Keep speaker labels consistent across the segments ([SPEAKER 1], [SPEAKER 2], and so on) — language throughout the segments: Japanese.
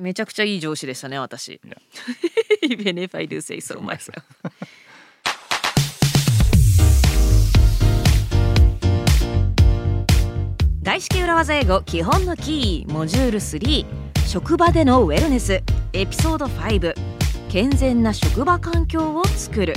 [SPEAKER 1] めちゃくちゃいい上司でしたね私. Even if I do say so myself 外資系裏技英語基本のキーモジュール3職場でのウェルネス。エピソード5健全な職場環境を作る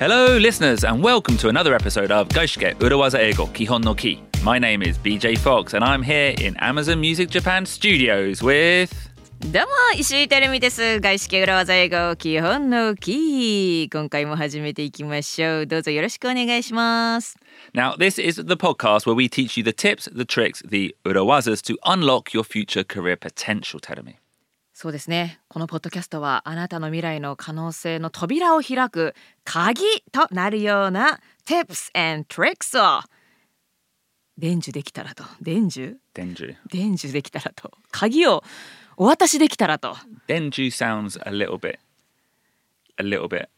[SPEAKER 2] Hello, listeners, and welcome to another episode of Gaishike Urawaza Eigo Kihon no Ki. My name is BJ Fox, and I'm here in Amazon Music Japan Studios with.
[SPEAKER 1] どうも石井てるみです外資系裏技英語基本のキー今回も始めていきましょうどうぞよろしくお願いします
[SPEAKER 2] Now, this is the podcast where we teach you the tips, the tricks, the urawazas to unlock your future career potential, Terumi.
[SPEAKER 1] そうですね。このポッドキャストはあなたの未来の可能性の扉を開く鍵となるような tips and tricks を伝授できたらと。伝授？
[SPEAKER 2] 伝授。
[SPEAKER 1] 伝授できたらと。鍵をお渡しできたらと。
[SPEAKER 2] 伝授 sounds a little bit. A little bit.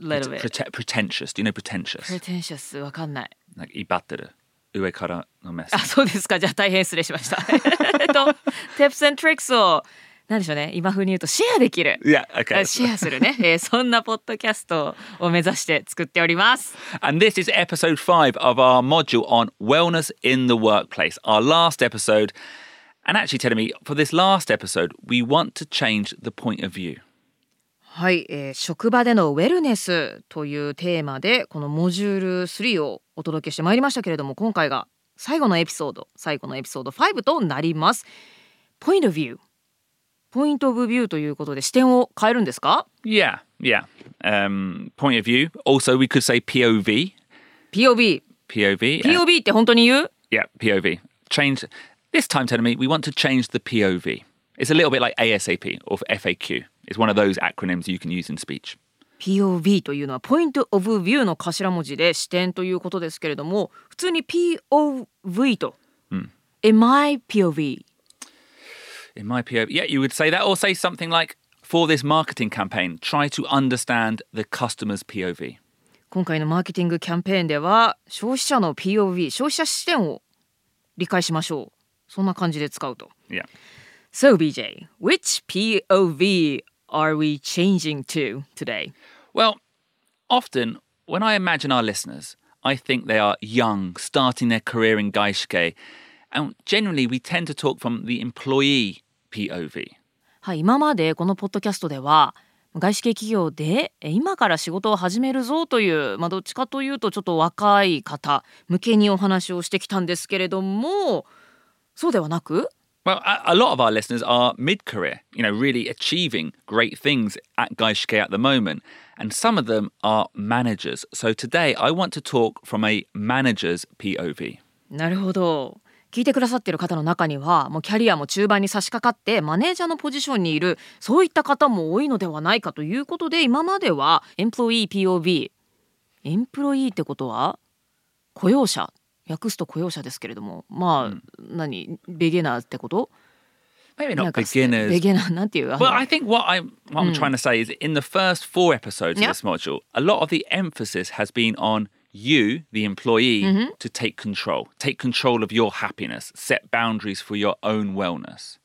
[SPEAKER 1] Little bit.
[SPEAKER 2] pretentious. Do you know pretentious?
[SPEAKER 1] Pretentious. わかんない。
[SPEAKER 2] なんってる。上からのメッ。
[SPEAKER 1] あ、そうですか。じゃあ大変失礼しました。と、tips and tricks を。何でしょうね今風に言うとシェアできる
[SPEAKER 2] Yeah, okay.
[SPEAKER 1] シェアするね、えーそんなポッドキャストを目指して作っております
[SPEAKER 2] And this is episode five of our module on wellness in the workplace, our last episode. And actually, telling me for this last episode, we want to change the point of view.
[SPEAKER 1] はい、えー職場でのウェルネスというテーマでこのモジュール3をお届けしてまいりましたけれども今回が最後のエピソード最後のエピソード5となりますポイントビューポイントオブビューということで視点を変えるんですか
[SPEAKER 2] Yeah, yeah. Um, point of view. Also, we could say POV.
[SPEAKER 1] POV
[SPEAKER 2] POV. uh,
[SPEAKER 1] POV って本当に言う
[SPEAKER 2] yeah, POV. Change. This time, me we want to change the POV. It's a little bit like ASAP or FAQ. It's one of those acronyms you can use in speech.
[SPEAKER 1] POV というのはポイントオブビューの頭文字で視点ということですけれども普通に POV と、In my POV
[SPEAKER 2] In my POV, yeah, you would say that, or say something like, for this marketing campaign, try to understand the customer's POV.
[SPEAKER 1] 今回のマーケティングキャンペーンでは消費者の POV 消費者視点を理解しましょうそんな感じで使うと
[SPEAKER 2] Yeah.
[SPEAKER 1] So BJ which POV are we changing to today?
[SPEAKER 2] Well, often when I imagine our listeners, I think they are young, starting their career in Gaishike, and generally we tend to talk from the employee POV.
[SPEAKER 1] はい今までこのポッドキャストでは外資系企業でえ今から仕事を始めるぞという、まあ、どっちかというとちょっと若い方向けにお話をしてきたんですけれどもそうではなく
[SPEAKER 2] Well, a, lot of our listeners are mid career, you know, really achieving great things at Gaishike at the moment. And some of them are managers. So today I want to talk from a manager's POV.
[SPEAKER 1] なるほど聞いてくださってる方の中にはもうキャリアも中盤に差し掛かってマネージャーのポジションにいるそういった方も多いのではないかということで今まではエンプロイー POV エンプロイーってことは雇用者。訳すと雇用者ですけれども。まあ、何？ベゲナーってこと
[SPEAKER 2] ？Maybe
[SPEAKER 1] な
[SPEAKER 2] not beginners.
[SPEAKER 1] ベゲナーなんていう？あの
[SPEAKER 2] Well, I think what I'm what I'm trying to say is in the first four episodes of this module, a lot of the emphasis has been on you, the employee, to take control, take control of your happiness, set boundaries for your own wellness.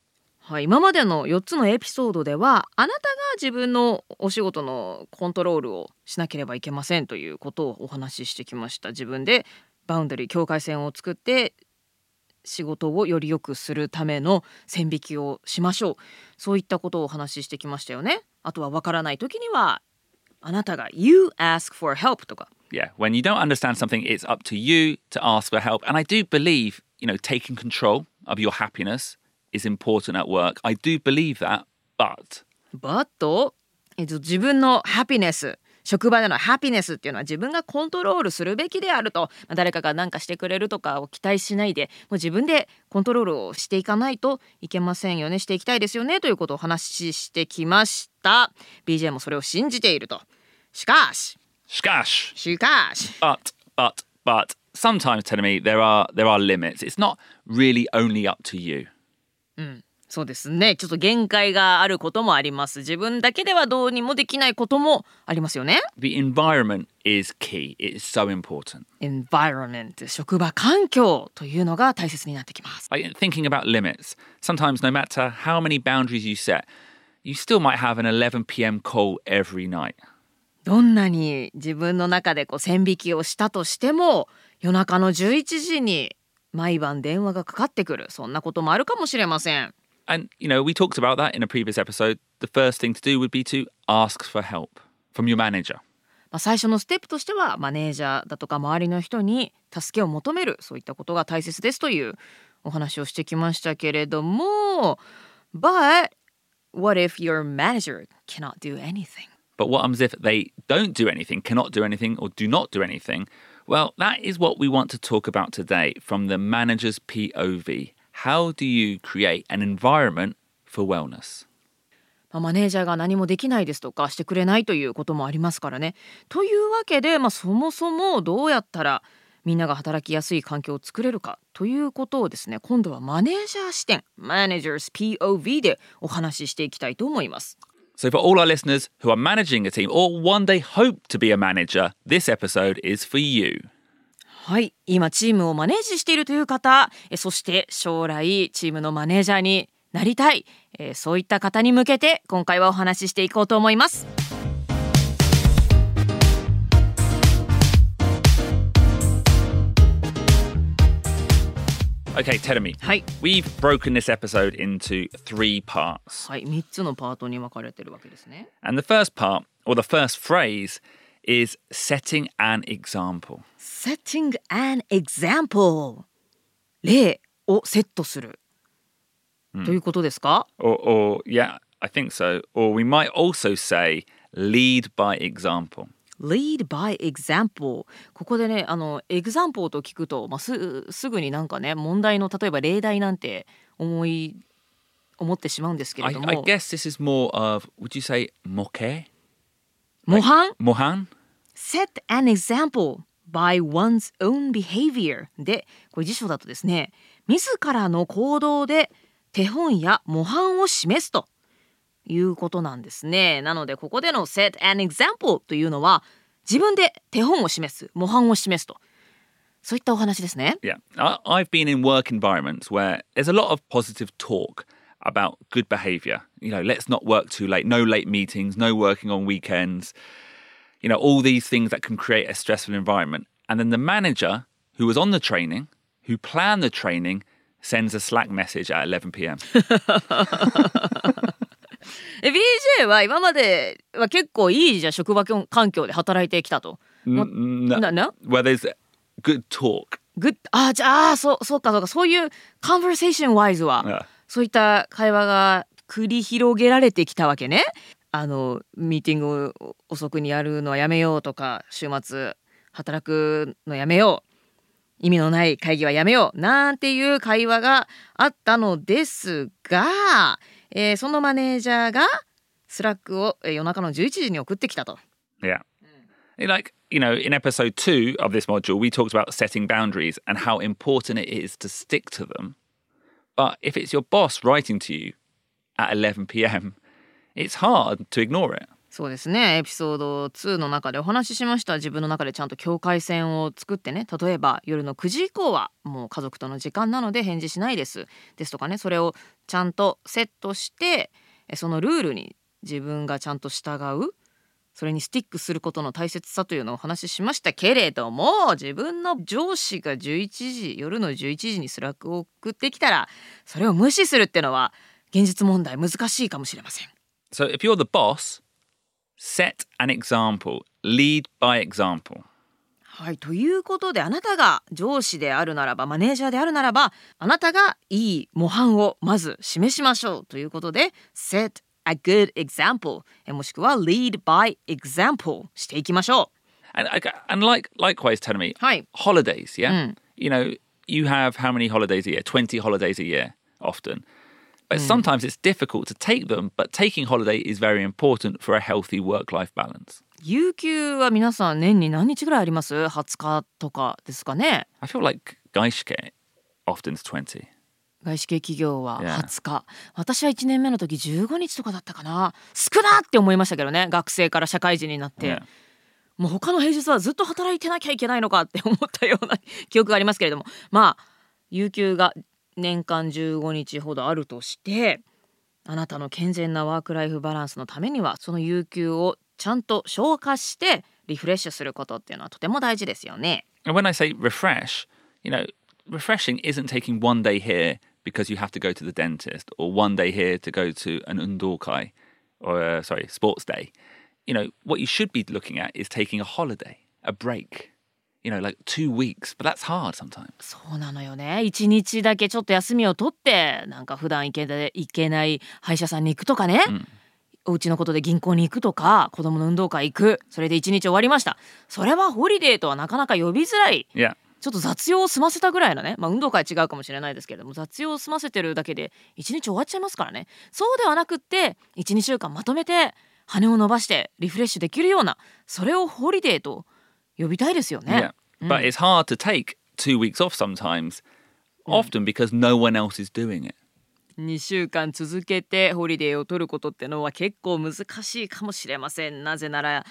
[SPEAKER 1] はい、今までの4つのエピソードではあなたが自分のお仕事のコントロールをしなければいけませんということをお話ししてきました。自分でバウンダリー境界線を作って仕事をより良くするための線引きをしましょう。そういったことをお話ししてきましたよね。あとはわからない時にはあなたが You ask for help とか
[SPEAKER 2] Yeah, when you don't understand something, it's up to you to ask for help. And I do believe, you know, taking control of your happiness is important at work. I do believe that, but
[SPEAKER 1] but えっと自分のハピネス職場でのハピネスっていうのは自分がコントロールするべきであると、まあ誰かが何かしてくれるとかを期待しないでもう自分でコントロールをしていかないといけませんよねしていきたいですよねということをお話ししてきました BJ もそれを信じているとしかし
[SPEAKER 2] Shkash.
[SPEAKER 1] しかし
[SPEAKER 2] But, but, but sometimes telling me there are there are limits. It's not really only up to you.
[SPEAKER 1] そうですねちょっと限界があることもあります自分だけではどうにもできないこともありますよね
[SPEAKER 2] The environment is key. It is so important.
[SPEAKER 1] environment 職場環境というのが大切になってきます
[SPEAKER 2] Like thinking about limits. Sometimes, no matter how many boundaries you set, you still might have an 11 p.m. call every night.
[SPEAKER 1] どんなに自分の中でこう線引きをしたとしても夜中の11時に毎晩電話がかかってくるそんなこともあるかもしれません
[SPEAKER 2] And, you know, we talked about that in a previous episode. The first thing to do would be to ask for help from your manager.
[SPEAKER 1] まあ、最初のステップとしてはマネージャーだとか周りの人に助けを求めるそういったことが大切ですというお話をしてきましたけれども But what if your manager cannot do anything?
[SPEAKER 2] But what happens if they don't do anything, cannot do anything, or do not do anything? Well, that is what we want to talk about today from the manager's POV. How do you create an environment for wellness?
[SPEAKER 1] まあマネージャーが何もできないですとかしてくれないということもありますからね。というわけで、まあ、そもそもどうやったらみんなが働きやすい環境を作れるかということをですね今度はマネージャー視点 Managers POV でお話ししていきたいと思います。
[SPEAKER 2] So, for all our listeners who are managing a team or one day hope to be a manager, this episode is for you.
[SPEAKER 1] はい今チームをマネージしているという方えそして将来チームのマネージャーになりたいえそういった方に向けて今回はお話ししていこうと思います。
[SPEAKER 2] Okay, tell me.
[SPEAKER 1] はい、
[SPEAKER 2] We've broken this episode into three parts.
[SPEAKER 1] はい、3つのパートに分かれてるわけですね。
[SPEAKER 2] And the first part, or the first phrase, is setting an example.
[SPEAKER 1] setting an example 例をセットする、ということですか
[SPEAKER 2] Or, or, yeah, I think so. Or we might also say lead by example.
[SPEAKER 1] Lead by example ここでねあの example と聞くと、まあ、すすぐになんかね問題の例えば例題なんて思い思ってしまうんですけれ
[SPEAKER 2] I,
[SPEAKER 1] ど
[SPEAKER 2] I
[SPEAKER 1] も
[SPEAKER 2] guess this is more of, would you say moke?
[SPEAKER 1] 模範
[SPEAKER 2] Mohan?
[SPEAKER 1] set an example by one's own behavior でこれ辞書だとですね自らの行動で手本や模範を示すということなんですねなのでここでの set an example というのは自分で手本を示す模範を示すとそういったお話ですね
[SPEAKER 2] Yeah. I, I've been in work environments where there's a lot of positive talk about good behavior. You know, let's not work too late, no late meetings, no working on weekends. You know, all these things that can create a stressful environment. And then the manager who was on the training, who planned the training, sends a Slack message at 11 p.m.
[SPEAKER 1] え BJ は今までは結構いいじゃあ職場環境で働いてきたと。なな
[SPEAKER 2] where there's good talk.
[SPEAKER 1] グッあじゃあそうそうかそうかそういう conversation wise は、
[SPEAKER 2] Yeah.
[SPEAKER 1] そういった会話が繰り広げられてきたわけね。あのミーティングを遅くにやるのはやめようとか週末働くのやめよう意味のない会議はやめようなんていう会話があったのですが、えーそのマネージャーがスラックをえー夜中の11時に送ってきたと。
[SPEAKER 2] Yeah. Like, you know, in episode two of this module, we talked about setting boundaries and how important it is to stick to them. But if it's your boss writing to you at 11 p.m., it's hard to ignore it.
[SPEAKER 1] そうですね。エピソード2の中でお話ししました。自分の中でちゃんと境界線を作ってね。例えば夜の9時以降はもう家族との時間なので返事しないです。ですとかね。それをちゃんとセットしてえそのルールに自分がちゃんと従う。それにスティックすることの大切さというのをお話ししましたけれども自分の上司が11時夜の11時に Slack を送ってきたらそれを無視するってのは現実問題難しいかもしれません。
[SPEAKER 2] So if you're the boss, set an example, lead by example.
[SPEAKER 1] はい、ということであなたが上司であるならばマネージャーであるならばあなたがいい模範をまず示しましょうということで set a good example えもしくは lead by example していきましょ
[SPEAKER 2] And, and like likewise, tell me,
[SPEAKER 1] う。はい、
[SPEAKER 2] holidays, yeah? You know, you have how many holidays a year? 20 holidays a year, often. But sometimes it's difficult to take them, but taking holiday is very important for a healthy work life balance.
[SPEAKER 1] 有給は皆さん年に何日ぐらいあります ?20 日とかですかね外資系企業は20日。私は1年目の時15日とかだったかな少なって思いましたけどね。学生から社会人になって。もう他の平日はずっと働いてなきゃいけないのかって思ったような 記憶がありますけれども。まあ、有給が年間15日ほどあるとしてあなたの健全なワーク・ライフ・バランスのためにはその有給をちゃんと消化してリフレッシュすることっていうのはとても大事ですよね。
[SPEAKER 2] And when I say refresh, you know, refreshing isn't taking one day here because you have to go to the dentist or one day here to go to an undokai or, uh, sorry, sports day. You know, what you should be looking at is taking a holiday, a break, you know, like two weeks, but that's hard sometimes.
[SPEAKER 1] そうなのよね。一日だけちょっと休みを取ってなんか普段行けない行けない歯医者さんに行くとかね、お家のことで銀行に行くとか子供の運動会行く。それで一日終わりました。それはホリデーとはなかなか呼びづらい。
[SPEAKER 2] Yeah.
[SPEAKER 1] ちょっと雑用を済ませたぐらいのね、まあ、運動会違うかもしれないですけれども雑用を済ませてるだけで一日終わっちゃいますからね。そうではなくって12週間まとめて羽を伸ばしてリフレッシュできるようなそれをホリデーと呼びたいですよね。
[SPEAKER 2] Yeah. But it's hard to take two weeks off sometimes, often because no one else is doing it.
[SPEAKER 1] 2週間続けてホリデーを取ることってのは結構難しいかもしれませんなぜなら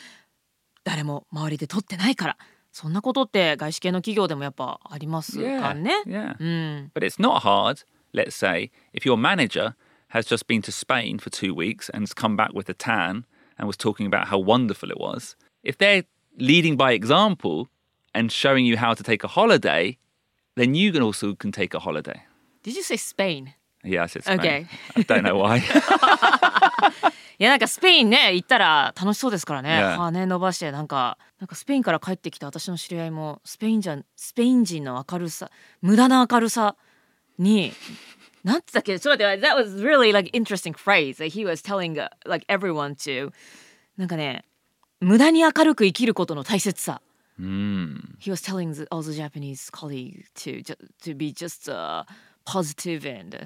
[SPEAKER 1] 誰も周りで取ってないからそんなことって外資系の企業でもやっぱありますかね。
[SPEAKER 2] Yeah.
[SPEAKER 1] うん、
[SPEAKER 2] But it's not hard, let's say, if your manager has just been to Spain for two weeks and has come back with a tan and was talking about how wonderful it was. If they're leading by example and showing you how to take a holiday, then you can also can take a holiday.
[SPEAKER 1] Did you say Spain?
[SPEAKER 2] Yeah, I said Spain.
[SPEAKER 1] Okay.
[SPEAKER 2] I don't know why.
[SPEAKER 1] いやなんかスペインね行ったら楽しそうですからね
[SPEAKER 2] Yeah.
[SPEAKER 1] 羽伸ばしてなんかなんかスペインから帰ってきた私の知り合いもスペインじゃんスペイン人の明るさ無駄な明るさになんて言ったっけちょっと待って that was really like interesting phrase that he was telling uh, like everyone to なんかね無駄に明るく生きることの大切さ
[SPEAKER 2] Mm.
[SPEAKER 1] he was telling the, all the Japanese colleague to to be just uh, positive and uh,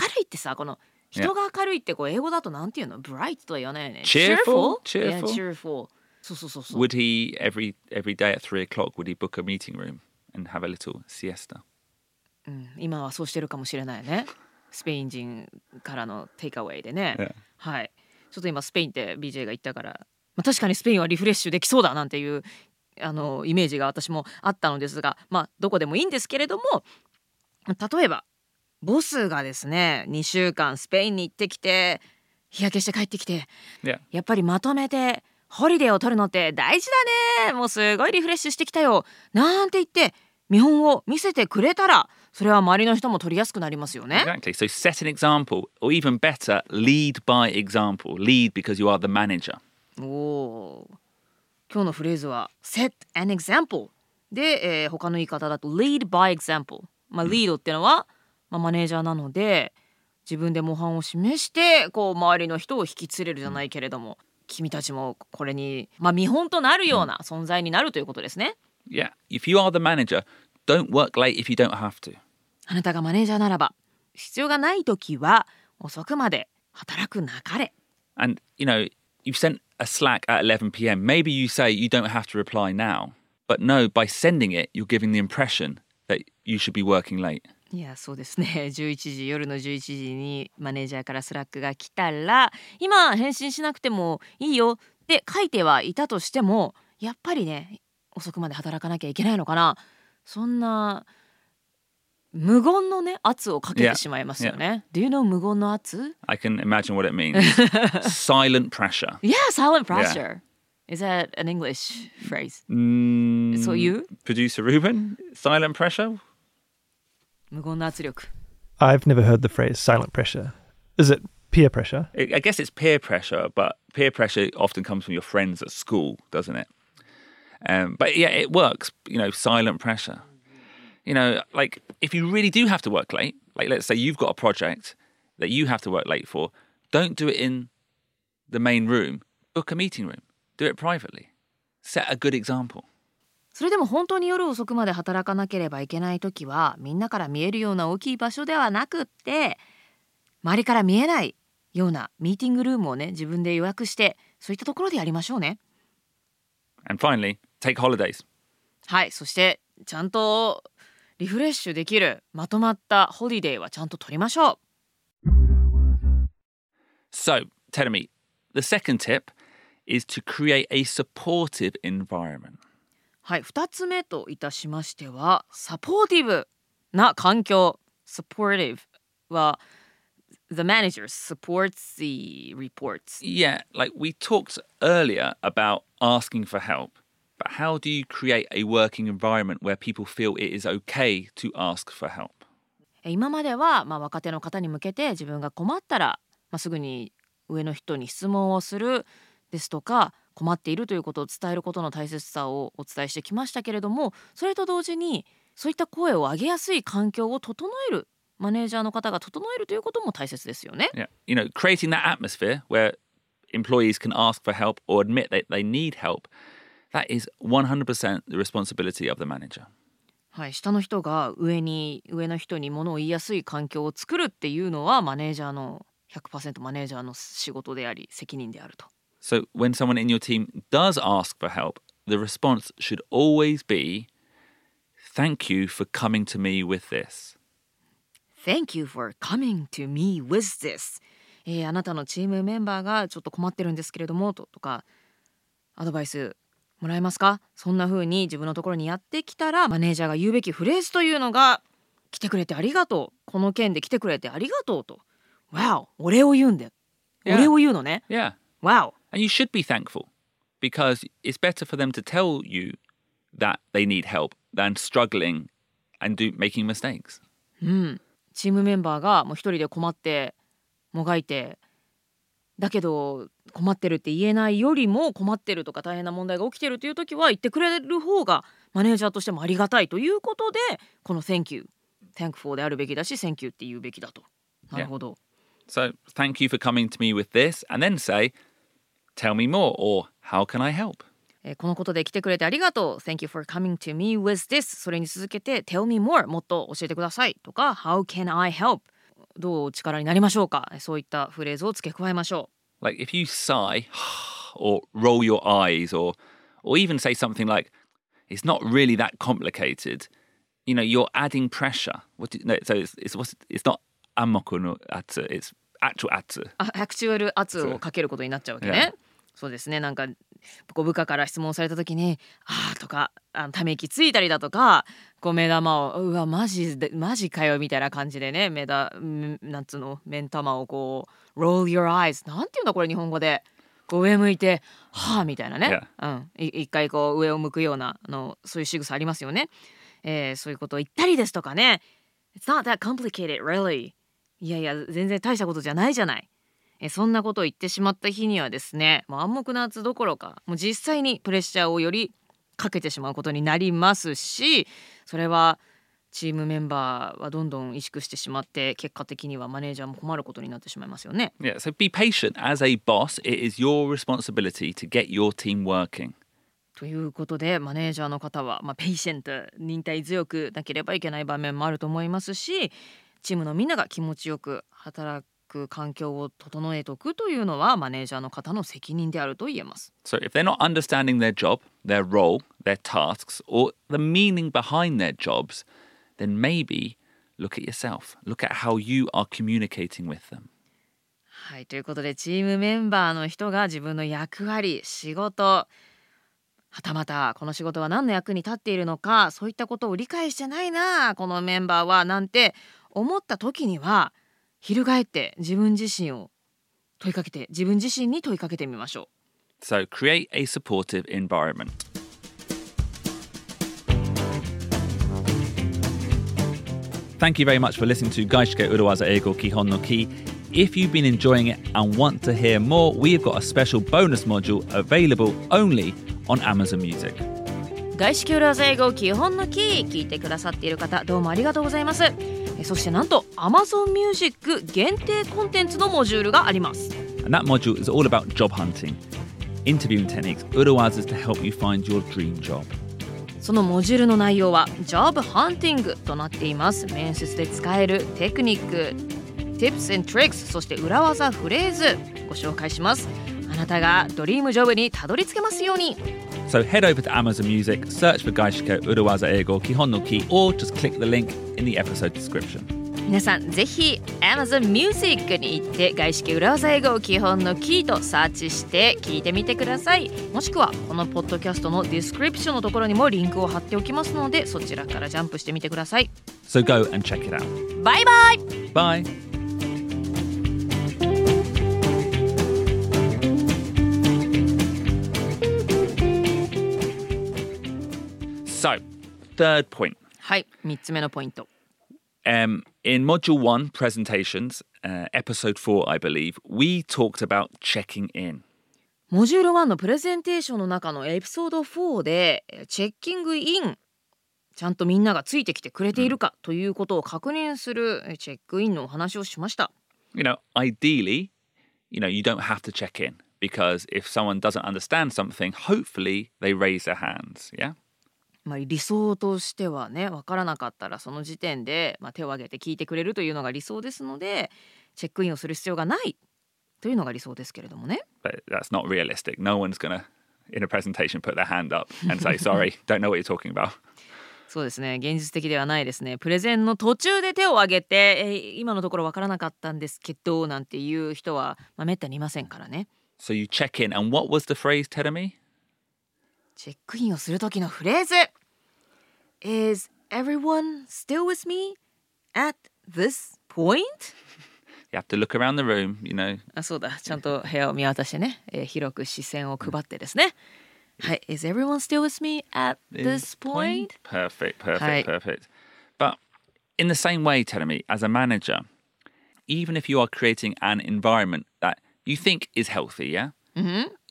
[SPEAKER 1] 明るいってさこの人が明るいってこう英語だとなんていうの bright とは言わないよね
[SPEAKER 2] Cheerful?
[SPEAKER 1] Yeah,
[SPEAKER 2] Cheerful?
[SPEAKER 1] cheerful そうそうそうそう
[SPEAKER 2] Would he every every day at three o'clock would he book a meeting room and have a little siesta?
[SPEAKER 1] うん今はそうしてるかもしれないねスペイン人からのテイクアウェイでね、
[SPEAKER 2] Yeah.
[SPEAKER 1] はいちょっと今スペインって BJ が言ったから、まあ、確かにスペインはリフレッシュできそうだなんていうあのイメージが私もあったのですがまあどこでもいいんですけれども例えばボスがですね2週間スペインに行ってきて日焼けして帰ってきて
[SPEAKER 2] Yeah.
[SPEAKER 1] やっぱりまとめてホリデーを取るのって大事だねもうすごいリフレッシュしてきたよなんて言って見本を見せてくれたらそれは周りの人も取りやすくなりますよね。
[SPEAKER 2] Exactly. So set an example, or even better, lead by example. Lead because you are the manager.
[SPEAKER 1] おおー今日のフレーズは set an example で、えー他の言い方だと lead by example まあ lead ってのは、まあ、マネージャーなので自分で模範を示してこう周りの人を引き連れるじゃないけれども、君たちもこれに、まあ、見本となるような存在になるということですね。
[SPEAKER 2] Yeah. If you are the manager, don't work late if you don't have to.
[SPEAKER 1] あなたがマネージャーならば必要がない時は遅くまで働くなかれ
[SPEAKER 2] And, you know, you've sent a Slack at 11 p.m. Maybe you say you don't have to reply now. But no, by sending it, you're giving the impression that you should be working late.
[SPEAKER 1] いやそうですね11時夜の11時にマネージャーから Slack が来たら今返信しなくてもいいよって書いてはいたとしてもやっぱりね遅くまで働かなきゃいけないのかなそんな無言のね圧をかけて
[SPEAKER 2] Yeah.
[SPEAKER 1] しまいますよね。Do you know 無言の圧
[SPEAKER 2] I can imagine what it means. Silent pressure.
[SPEAKER 1] Yeah, silent pressure. Is that an English phrase?
[SPEAKER 2] Mm,
[SPEAKER 1] So you?
[SPEAKER 2] Producer Ruben? Silent pressure?
[SPEAKER 1] 無言の圧力。
[SPEAKER 3] I've never heard the phrase silent pressure. Is it peer pressure?
[SPEAKER 2] I I guess it's peer pressure, but peer pressure often comes from your friends at school, doesn't it? Um, but yeah, it works. You know, silent pressure. You know, like if you really do have to work late, like let's say you've got a project that you have to work late for, don't do it in the main room. Book a meeting room. Do it privately. Set a good example.
[SPEAKER 1] それでも本当に夜遅くまで働かなければいけない時はみんなから見えるような大きい場所ではなくって周りから見えないようなミーティングルームをね自分で予約してそういったところでやりましょうね。
[SPEAKER 2] And finally, take holidays.
[SPEAKER 1] はいそしてちゃんとリフレッシュできるまとまったホリデーはちゃんと取りましょう
[SPEAKER 2] So, tell me, the second tip is to create a supportive environment.
[SPEAKER 1] はい2つ目といたしましてはサポーティブな環境 supportive は the manager supports the reports
[SPEAKER 2] Yeah, like we talked earlier about asking for help, but how do you create a working environment where people feel it is okay to ask for help?
[SPEAKER 1] え今までは、まあ、若手の方に向けて自分が困ったら、まあ、すぐに上の人に質問をするですとか困っているということを伝えることの大切さをお伝えしてきましたけれどもそれと同時にそういった声を上げやすい環境を整えるマネージャーの方が整えるということも大切ですよね。
[SPEAKER 2] Yeah, you know, creating that atmosphere where employees can ask for help or admit that they need help, that is 100% the responsibility of the manager.
[SPEAKER 1] はい、下の人が上に上の人にものを言いやすい環境を作るっていうのはマネージャーの100%マネージャーの仕事であり責任であると。
[SPEAKER 2] So when someone in your team does ask for help, the response should always be, Thank you for coming to me with this.
[SPEAKER 1] Thank you for coming to me with this、えーあなたのチームメンバーがちょっと困ってるんですけれどもととかアドバイスもらえますかそんな風に自分のところにやってきたらマネージャーが言うべきフレーズというのが来てくれてありがとうこの件で来てくれてありがとうと Wow お礼を言うんだよ
[SPEAKER 2] Yeah.
[SPEAKER 1] お礼を言うのね
[SPEAKER 2] Yeah.
[SPEAKER 1] Wow
[SPEAKER 2] And you should be thankful because it's better for them to tell you that they need help than struggling and do making mistakes.
[SPEAKER 1] うん、チームメンバーがもう一人で困ってもがいてだけど困ってるって言えないよりも困ってるとか大変な問題が起きてるという時は言ってくれる方がマネージャーとしてもありがたいということでこの「Thank you」「Thankful」であるべきだし「Thank you」って言うべきだと。なるほど。
[SPEAKER 2] So thank you for coming to me with this and then say, tell me more or how can I help?
[SPEAKER 1] えーこのことで来てくれてありがとう。Thank you for coming to me with this. それに続けて Tell me more もっと教えてくださいとか How can I help? どうお力になりましょうか？そういったフレーズを付け加えましょ
[SPEAKER 2] Like if you sigh or roll your eyes or or even say something like, it's not really that complicated, you know, you're adding pressure. What do, no, so it's, it's, it's not amoko no atsu, it's actual atsu.
[SPEAKER 1] う。あアクチュアル圧をかけることになっちゃうわけね。そうですねなんかこう部下から質問された時に「あー」とかあのため息ついたりだとかこう目玉を「うわマジでマジかよ」みたいな感じでね目だんなんつうの目ん玉をこう「roll your eyes」なんていうんだこれ日本語で。こう上向いて「はあ」みたいなね、うん、い一回こう上を向くようなあのそういう仕草ありますよね、えーそういうことを言ったりですとかね「It's not that complicated really」いやいや全然大したことじゃないじゃない。えそんなことを言ってしまった日にはですねもう暗黙の圧どころかもう実際にプレッシャーをよりかけてしまうことになりますしそれはチームメンバーはどんどん萎縮してしまって結果的にはマネージャーも困ることになってしまいますよね。
[SPEAKER 2] Yeah, so be patient. As a boss, it is your responsibility to get your team working.
[SPEAKER 1] ということでマネージャーの方は、まあ、 patient 忍耐強くなければいけない場面もあると思いますしチームのみんなが気持ちよく働く環境を整えておくというのはマネージャーの方の責任であると言えます。
[SPEAKER 2] So if they're not understanding their job, their role, their tasks, or the meaning behind their jobs, then maybe look at yourself. Look at how you are communicating with them.
[SPEAKER 1] はいということでチームメンバーの人が自分の役割仕事はたまたこの仕事は何の役に立っているのかそういったことを理解してないなこのメンバーはなんて思った時には翻って自分自身を問いかけて自分自身に問いかけてみましょう。
[SPEAKER 2] So create a supportive environment. Thank you very much for listening to Gaishike Urawaza Eigo Kihon no Ki. If you've been enjoying it and want to hear more, we've got a special bonus module available only on Amazon Music.
[SPEAKER 1] 外資系裏英語基本のキー聞いてくださっている方どうもありがとうございますえそしてなんと Amazon Music 限定コンテンツのモジュールがあります
[SPEAKER 2] And that module is all about job hunting, interviewing techniques, Urawazas to help you find your dream job.
[SPEAKER 1] そのモジュールの内容は Job Hunting となっています面接で使えるテクニック Tips and Tricks そして裏技フレーズご紹介しますあなたがドリームジョブにたどり着けますように
[SPEAKER 2] So head over to Amazon Music, search for Gaishiko Urawaza Ego Kihon no Ki, or just click the link in the episode description.
[SPEAKER 1] 皆さんぜひ Amazon Music に行って外資系裏技英語を基本のキとサーチして聞いてみてくださいもしくはこのポッドキャストの description のところにもリンクを貼っておきますのでそちらからジャンプしてみてください
[SPEAKER 2] So go and check it out.
[SPEAKER 1] バイバイ
[SPEAKER 2] Bye. So, third point.
[SPEAKER 1] はい3つ目のポイント
[SPEAKER 2] Um, in Module 1 presentations, uh, episode 4, I believe, we talked about checking in.
[SPEAKER 1] モジュール1のプレゼンテーションの中のエピソード4でえーチェッキングインちゃんとみんながついてきてくれているかということを確認するえーチェックインのお話をしました。
[SPEAKER 2] You know, ideally, you know, you don't have to check in because if someone doesn't understand something, hopefully they raise their hands. Yeah.
[SPEAKER 1] まあ、理想としてはね分からなかったらその時点で、まあ、手を挙げて聞いてくれるというのが理想ですのでチェックインをする必要がないというのが理想ですけれどもね。
[SPEAKER 2] But that's not realistic. No one's to, in a presentation, put their hand up and say, sorry, don't know what you're talking about.
[SPEAKER 1] そうですね現実的ではないですねプレゼンの途中で手を挙げて、えー今のところ分からなかったんですけどなんていう人は、まあ、めったにいませんからね
[SPEAKER 2] So you check in. And what was the phrase, Terumi?
[SPEAKER 1] チェックインをする時のフレーズ Is everyone still with me at this point?
[SPEAKER 2] You have to look around the room, you know.
[SPEAKER 1] あそうだちゃんと部屋を見渡してね、えー広く視線を配ってですねはい Is everyone still with me at this point?
[SPEAKER 2] Perfect, perfect,
[SPEAKER 1] Hi.
[SPEAKER 2] perfect. But in the same way, Terumi, as a manager, even if you are creating an environment that you think is healthy, yeah,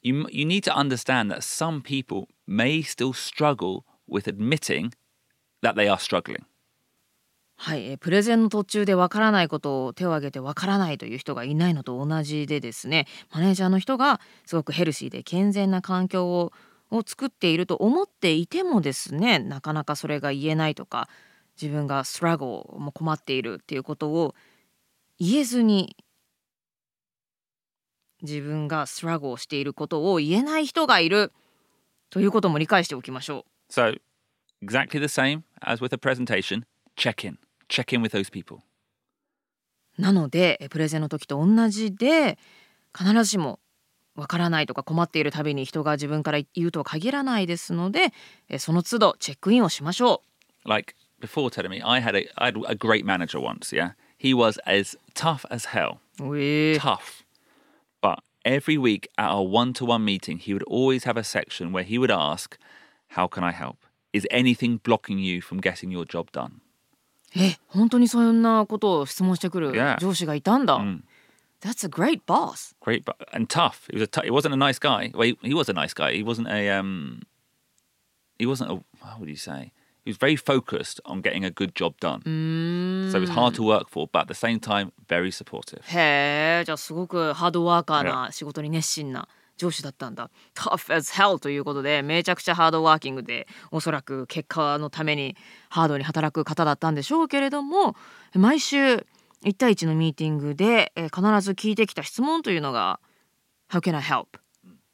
[SPEAKER 2] You you need to understand that some people may still struggle with admitting that they are struggling.
[SPEAKER 1] はい、プレゼンの途中でわからないことを手を挙げてわからないという人がいないのと同じでですねマネージャーの人がすごくヘルシーで健全な環境をを作っていると思っていてもですねなかなかそれが言えないとか自分がストラゴも困っているっていうことを言えずに自分がストラゴをしていることを言えない人がいるということも理解しておきましょう。
[SPEAKER 2] So, exactly the same as with a presentation. Check in, check in with those people.
[SPEAKER 1] なのでえプレゼンの時と同じで必ずしもわからないとか困っているたびに人が自分から言うとは限らないですのでえその都度チェックインをしましょ
[SPEAKER 2] Like before telling me, I had a I had a great manager once. Yeah, he was as tough as hell. tough. But every week at our one to one meeting, he would always have a section where he would ask, How can I help? Is anything blocking you from getting your job done?
[SPEAKER 1] え本当にそんなことを質問してくる
[SPEAKER 2] Yeah.
[SPEAKER 1] 上司がいたんだ。That's a great boss.
[SPEAKER 2] Great, but and tough. He was a t- he wasn't a nice guy. Well, he, he was a nice guy. He wasn't a um. He wasn't a. How would you say? He was very focused on getting a good job done. So it was hard to work for, but at the same time, very supportive.
[SPEAKER 1] へえじゃあすごくハードワーカーな仕事に熱心な上司だったんだ。Tough as hell ということでめちゃくちゃハードワーキングでおそらく結果のためにハードに働く方だったんでしょうけれども毎週1対1のミーティングでえー必ず聞いてきた質問というのが「How can I help?」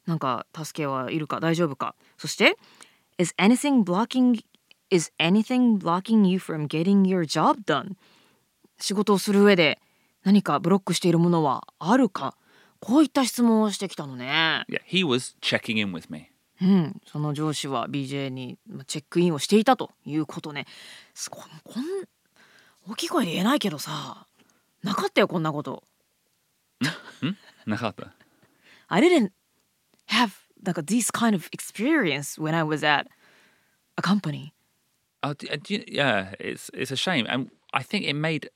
[SPEAKER 1] なんか助けはいるか大丈夫かそして「Is anything blocking is anything blocking you from getting your job done?」仕事をする上で何かブロックしているものはあるかこういった質問をしてきたのね。
[SPEAKER 2] Yeah, he was checking in with me.
[SPEAKER 1] うん、その上司は BJ にまあチェックインをしていたということね。すこんこん大きい声で言えないけどさなかったよこんなこと。
[SPEAKER 2] Nakata.
[SPEAKER 1] I didn't have like this kind of experience when I was at a company.
[SPEAKER 2] Oh, uh, you- yeah, it's it's a shame, and I think it made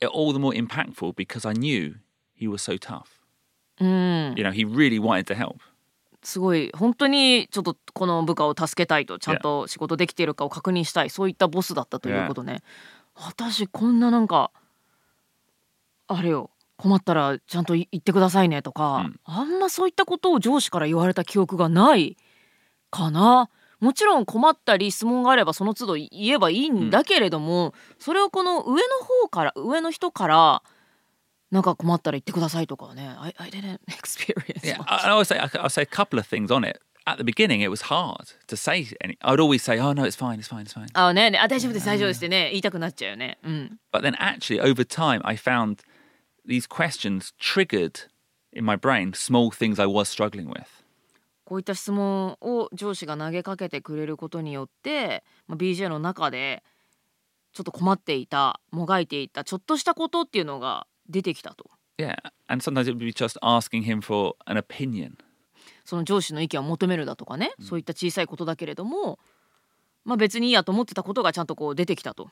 [SPEAKER 2] it all the more impactful because I knew he was so tough. You know, he really wanted to help.
[SPEAKER 1] すごい本当にちょっとこの部下を助けたいとちゃんと仕事できているかを確認したいそういったボスだったということね。私こんななんかあれよ困ったらちゃんと言ってくださいねとか、あんまそういったことを上司から言われた記憶がないかな。もちろん困ったり質問があればその都度言えばいいんだけれども、それをこの上の方から上の人からなんか困ったら言ってくださいとかはね I, I didn't experience
[SPEAKER 2] Yeah. I, I would say I- I'll say a couple of things on it. at the beginning, it was hard to say any. I'd always say, "Oh no, it's fine, it's fine, it's fine."
[SPEAKER 1] あねねあ大丈夫です大丈夫ですってね言いたくなっちゃうよね。うん。
[SPEAKER 2] But then, actually, over time, I found these questions triggered in my brain small things I was struggling with.
[SPEAKER 1] こういった質問を上司が投げかけてくれることによって、まあ、BJ の中でちょっと困っていたもがいていたちょっとしたことっていうのが出てきたと
[SPEAKER 2] Yeah, and sometimes it would be just asking him for an opinion.
[SPEAKER 1] その上司の意見を求めるだとかね、そういった小さいことだけれども、まあ、別にいいやと思ってたことがちゃんとこう出てきたと。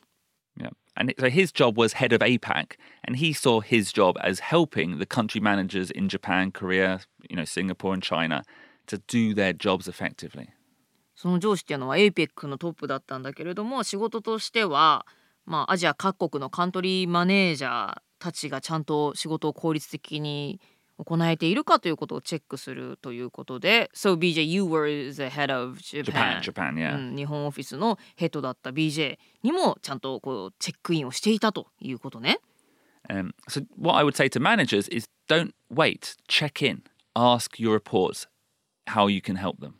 [SPEAKER 2] Yeah, and so his job was head of APAC, and he saw his job as helping the country managers in Japan, Korea, you know, Singapore, and China to do their jobs effectively.
[SPEAKER 1] その上司っていうのは APEC のトップだったんだけれども仕事としては、まあ、アジア各国のカントリーマネージャーたちがちゃんと仕事を効率的に行えているかということをチェックするということで So BJ, you were the head of Japan,
[SPEAKER 2] Japan, Japan, yeah.
[SPEAKER 1] うん、日本オフィスのヘッドだった BJ にもちゃんとこうチェックインをしていたということね。
[SPEAKER 2] Um, so what I would say to managers is don't wait, check in, ask your reports how you can help them.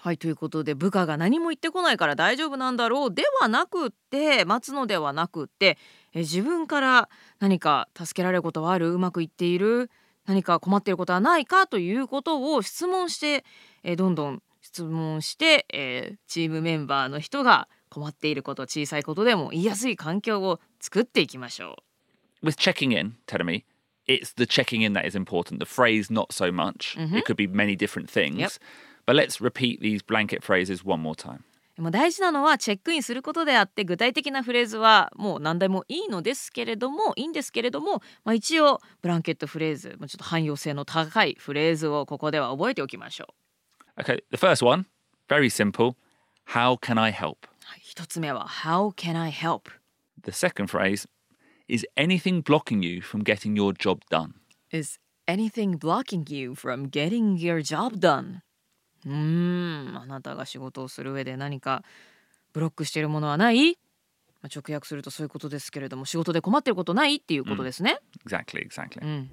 [SPEAKER 1] はいということで部下が何も言ってこないから大丈夫なんだろうではなくって待つのではなくってえ自分から何か助けられることはある？うまくいっている？何か困っていることはないかということを質問してえどんどん質問して、えーチームメンバーの人が困っていること小さいことでも言いやすい環境を作っていきましょ
[SPEAKER 2] With checking in, Teremi, it's the checking in that is important. The phrase, not so much. It could be many different things.
[SPEAKER 1] Yep.
[SPEAKER 2] But let's repeat these blanket phrases one more time.
[SPEAKER 1] う。もう大事なのはチェックインすることであって具体的なフレーズはもう何でもいいのですけれどもいいんですけれども、まあ、一応ブランケットフレーズもうちょっと汎用性の高いフレーズをここでは覚えておきましょう。
[SPEAKER 2] Okay, the first one, very simple. How can I help?
[SPEAKER 1] はい、一つ目は How can I help?
[SPEAKER 2] The second phrase is anything blocking you from getting your job done?
[SPEAKER 1] Is anything blocking you from getting your job done? うーんあなたが仕事をする上で何かブロックしているものはない、まあ、直訳するとそういうことですけれども仕事で困っていることないっていうことですね。
[SPEAKER 2] Exactly, exactly.
[SPEAKER 1] うん、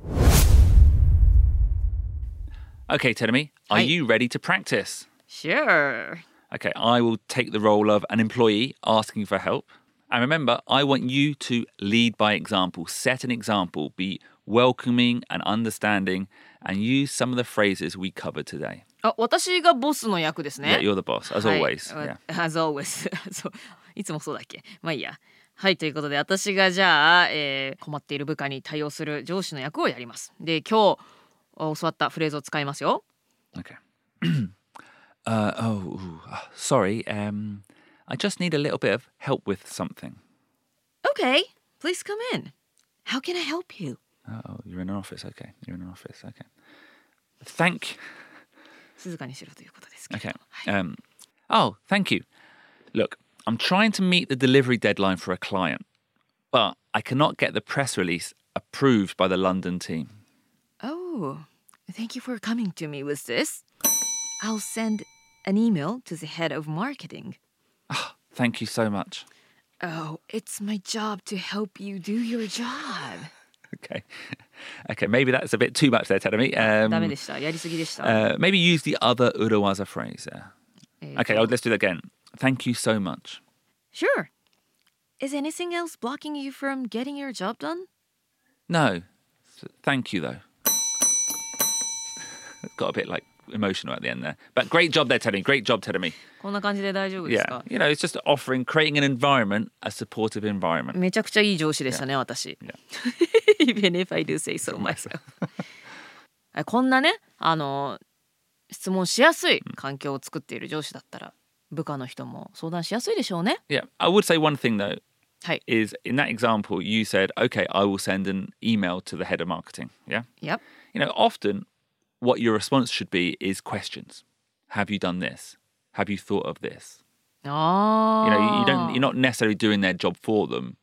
[SPEAKER 2] Okay, Teremi, are
[SPEAKER 1] Hi.
[SPEAKER 2] you ready to practice?
[SPEAKER 1] Sure.
[SPEAKER 2] Okay, I will take the role of an employee asking for help. And remember, I want you to lead by example, set an example, be welcoming and understanding, and use some of the phrases we covered today.
[SPEAKER 1] あ私がボスの役ですね。
[SPEAKER 2] Yeah, you're the boss, as
[SPEAKER 1] はい
[SPEAKER 2] always. Yeah.
[SPEAKER 1] As always そういつもそうだっけまあいいやはいということで私がじゃあ、えー困っている部下に対応する上司の役をやりますで今日教わったフレーズを使いますよ
[SPEAKER 2] Okay. uh, oh, ooh, uh, sorry. Um, I just need a little bit of help with something.
[SPEAKER 1] Okay please come in How can I help you?
[SPEAKER 2] Oh, you're in an office. Okay, you're in an office. Okay. Thank.
[SPEAKER 1] 静かにしろということですけど
[SPEAKER 2] Okay. Um, oh, thank you. Look, I'm trying to meet the delivery deadline for a client, but I cannot get the press release approved by the London team.
[SPEAKER 1] Oh thank you for coming to me with this I'll send an email to the head of marketing
[SPEAKER 2] Thank you so much.
[SPEAKER 1] Oh, it's my job to help you do your job.
[SPEAKER 2] okay. Okay, maybe that's a bit too much there,
[SPEAKER 1] Tadami. Ah,
[SPEAKER 2] um, uh, maybe use the other Urawaza phrase there. Okay, I'll, oh, let's do that again. Thank you so much.
[SPEAKER 1] Sure. Is anything else blocking you from getting your job done?
[SPEAKER 2] No. Thank you, though. Got a bit like emotional at the end there, but great job there, Teddy. Great job, Teddy.
[SPEAKER 1] こんな感じで大丈夫です
[SPEAKER 2] Yeah,
[SPEAKER 1] か
[SPEAKER 2] you know, it's just offering, creating an environment, a supportive environment.
[SPEAKER 1] めちゃくちゃいい上司でしたね、私。
[SPEAKER 2] Yeah.
[SPEAKER 1] Even if I do say so myself. えこんなね、あの、質問しやすい環境を作っている上司だったら、部下の人も相談しやすいでしょうね。
[SPEAKER 2] Yeah, I would say one thing though
[SPEAKER 1] はい。
[SPEAKER 2] is in that example you said, okay, I will send an email to the head of marketing. Yeah,
[SPEAKER 1] Yep.
[SPEAKER 2] you know, often what your response should be is questions. Have you done this? Have you thought of this?
[SPEAKER 1] ああ。
[SPEAKER 2] You know, you don't. You're not necessarily doing their job for them.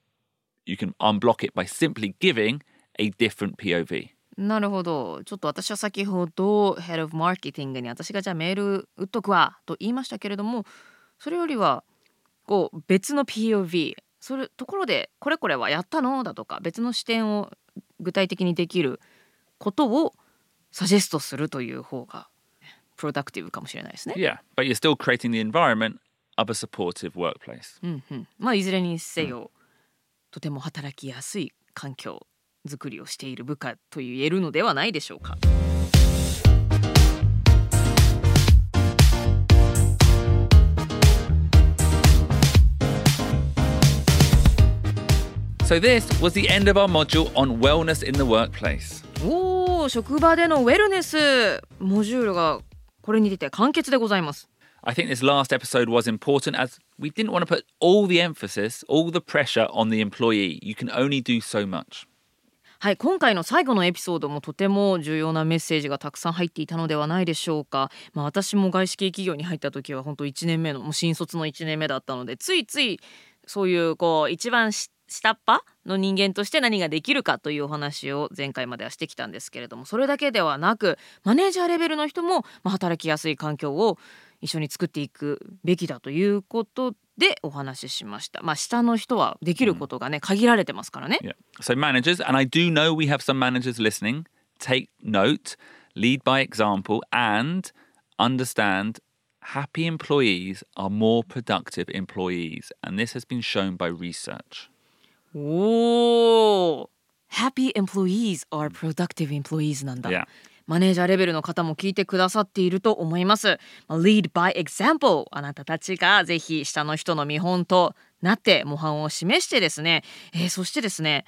[SPEAKER 2] You can unblock it by simply giving a different POV.
[SPEAKER 1] なるほど。ちょっと私は先ほど Head of Marketing に私がじゃあメール打っとくわと言いましたけれどもそれよりはこう別の POV それところでこれこれはやったのだとか別の視点を具体的にできることをサジェストするという方がプロダクティブかもしれないですね。
[SPEAKER 2] Yeah, but you're still creating the environment of a supportive workplace.
[SPEAKER 1] うんうん、まあいずれにせよ、とても働きやすい環境づくりをしている部下と言えるのではないでしょうか。
[SPEAKER 2] So, this was the end of our module on wellness in the workplace.
[SPEAKER 1] おお職場でのウェルネスモジュールがこれに出て完結でございます。
[SPEAKER 2] I think this last episode was important as we didn't want to put all the emphasis, all the pressure on the employee. You can only do so much.
[SPEAKER 1] はい今回の最後のエピソードもとても重要なメッセージがたくさん入っていたのではないでしょうか、まあ、私も外資系企業に入った時は本当1年目のもう新卒の1年目だったのでついついそういうこう一番し下っ端の人間として何ができるかというお話を前回まではしてきたんですけれどもそれだけではなくマネージャーレベルの人も、まあ、働きやすい環境を一緒に作っていくべきだということでお話ししました。まあ下の人はできることがね限られてますからね。
[SPEAKER 2] Yeah. So, managers, and I do know we have some managers listening, take note, lead by example, and understand happy employees are more productive employees. And this has been shown by research.
[SPEAKER 1] おお Happy employees are productive employees なんだ。
[SPEAKER 2] Yeah.
[SPEAKER 1] マネージャーレベルの方も聞いてくださっていると思います。まあ Lead by example あなたたちがぜひ下の人の見本となって模範を示してですね、えーそしてですね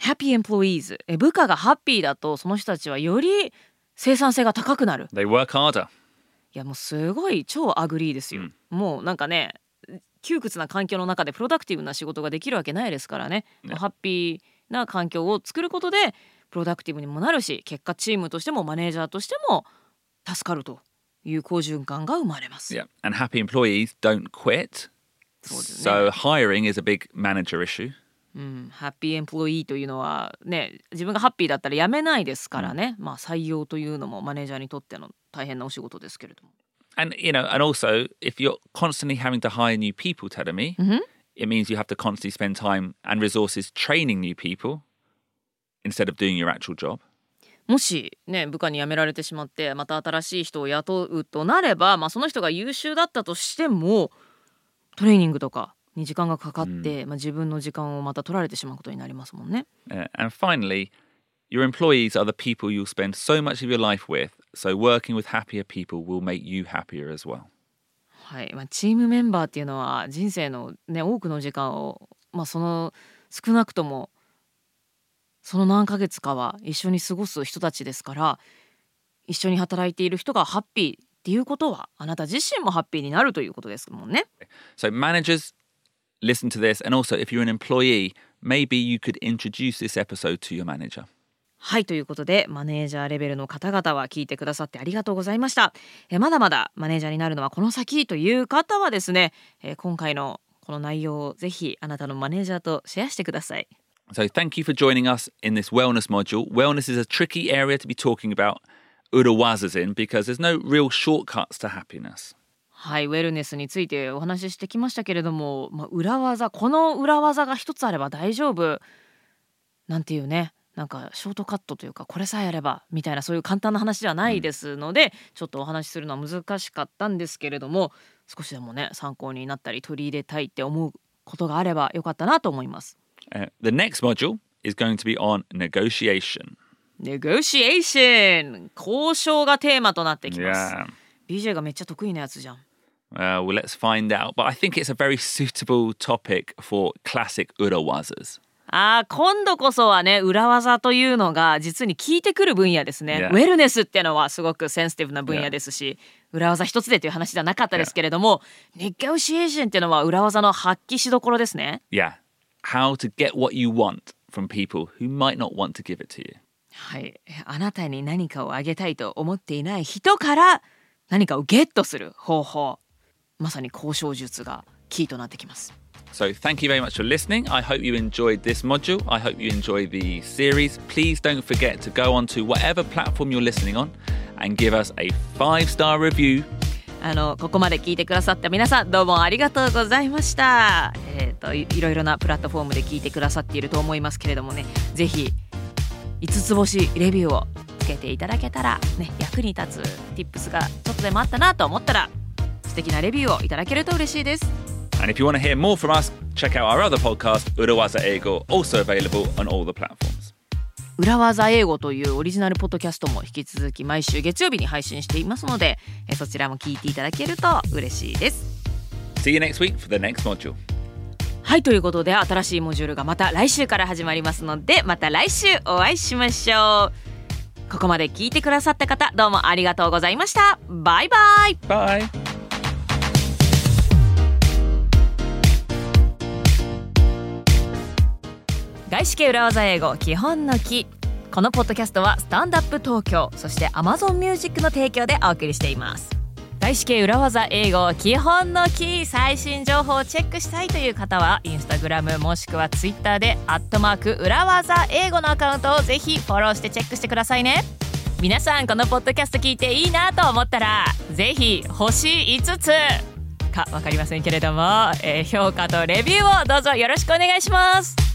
[SPEAKER 1] Happy employees えー部下がハッピーだとその人たちはより生産性が高くなる。
[SPEAKER 2] They work harder.
[SPEAKER 1] いやもうすごい超 agree ですよ、もうなんかね窮屈な環境の中で productive な仕事ができるわけないですからねハッピーな環境を作ることで productive にもなるし結果チームとしてもマネージャーとしても助かるという好循環が生まれます、
[SPEAKER 2] Yeah. And happy employees don't quit.
[SPEAKER 1] そうですね
[SPEAKER 2] So, hiring is a big manager issue.
[SPEAKER 1] うん、 happy employee というのはね自分がハッピーだったら辞めないですからね、まあ採用というのもマネージャーにとっての大変なお仕事ですけれども
[SPEAKER 2] And you know, and also if you're constantly having to hire new people, Tadami, it means you have to constantly spend time and resources training new people instead of doing your actual job.
[SPEAKER 1] もしね部下に辞められてしまってまた新しい人を雇うとなれば、まあ、その人が優秀だったとしてもトレーニングとかに時間がかかって、まあ、自分の時間をまた取られてしまうことになりますもんね。
[SPEAKER 2] Uh, and finally, your employees are the people you'll spend so much of your life with. So working with happier people will make you happier as well.
[SPEAKER 1] はいまあ、チームメンバーっていうのは人生の、ね、多くの時間を、まあ、その少なくともその何ヶ月かは一緒に過ごす人たちですから一緒に働いている人がハッピーっていうことはあなた自身もハッピーになるということですもんね。
[SPEAKER 2] So managers, listen to this, and also if you're an employee, maybe you could introduce this episode to your manager.
[SPEAKER 1] はいということでマネージャーレベルの方々は聞いてくださってありがとうございましたえまだまだマネージャーになるのはこの先という方はですねえ今回のこの内容をぜひあなたのマネージャーとシェアしてください
[SPEAKER 2] So thank you for joining us in this wellness module. Wellness is a tricky area to be talking about urawazas in because there's no real shortcuts to happiness.
[SPEAKER 1] はいウェルネスについてお話ししてきましたけれども、まあ、裏技この裏技が一つあれば大丈夫なんていうねなんかショートカットというかこれさえあればみたいなそういう簡単な話ではないですので、ちょっとお話しするのは難しかったんですけれども少しでもね参考になったり取り入れたいって思うことがあればよかったなと思います。
[SPEAKER 2] Uh, the next module is going to be on negotiation.
[SPEAKER 1] ネゴシエーション交渉がテーマとなってきます。
[SPEAKER 2] Yeah.
[SPEAKER 1] BJ がめっちゃ得意なやつじゃん。
[SPEAKER 2] Uh, well, let's find out. But I think it's a very suitable topic for classic urawazas.
[SPEAKER 1] ああ今度こそはね裏技というのが実に効いてくる分野ですね。ウェルネスってのはすごくセンシティブな分野ですし、裏技一つでという話ではなかったですけれども、ネゴシエーションっていうのは裏技の発揮しどころですね。
[SPEAKER 2] Yeah. How to get what you want from people who might not want to give it to you.
[SPEAKER 1] はい、あなたに何かをあげたいと思っていない人から何かをゲットする方法まさに交渉術がキーとなってきます。
[SPEAKER 2] So, thank you very much for listening. I hope you enjoyed this module. I hope you enjoy the series. Please don't forget to go onto whatever platform you're listening on and give us a five star review.
[SPEAKER 1] あのここまで聞いてくださった皆さんどうもありがとうございました。えっ、といいろいろなプラットフォームで聞いてくださっていると思いますけれどもね、ぜひ5つ星レビューをつけていただけたらね役に立つ Tips がちょっとでもあったなと思ったら素敵なレビューをいただけると嬉しいです
[SPEAKER 2] And if you want to hear more from us, check out our other podcast, Urawaza Ego, also available on all the platforms.
[SPEAKER 1] 裏技英語というオリジナルポッドキャストも引き続き毎週月曜日に配信していますのでえそちらも聞いていただけると嬉しいです
[SPEAKER 2] See you next week for the next module.
[SPEAKER 1] はいということで新しいモジュールがまた来週から始まりますのでまた来週お会いしましょうここまで聞いてくださった方どうもありがとうございましたバイバイ
[SPEAKER 2] Bye.
[SPEAKER 1] 外資系裏技英語基本の木。このポッドキャストはスタンダップ東京そして Amazon Music の提供でお送りしています。外資系裏技英語基本のキー最新情報をチェックしたいという方はインスタグラムもしくはツイッターでアットマーク裏技英語のアカウントをぜひフォローしてチェックしてくださいね。皆さんこのポッドキャスト聞いていいなと思ったらぜひ星5つ。か分かりませんけれども、えー評価とレビューをどうぞよろしくお願いします。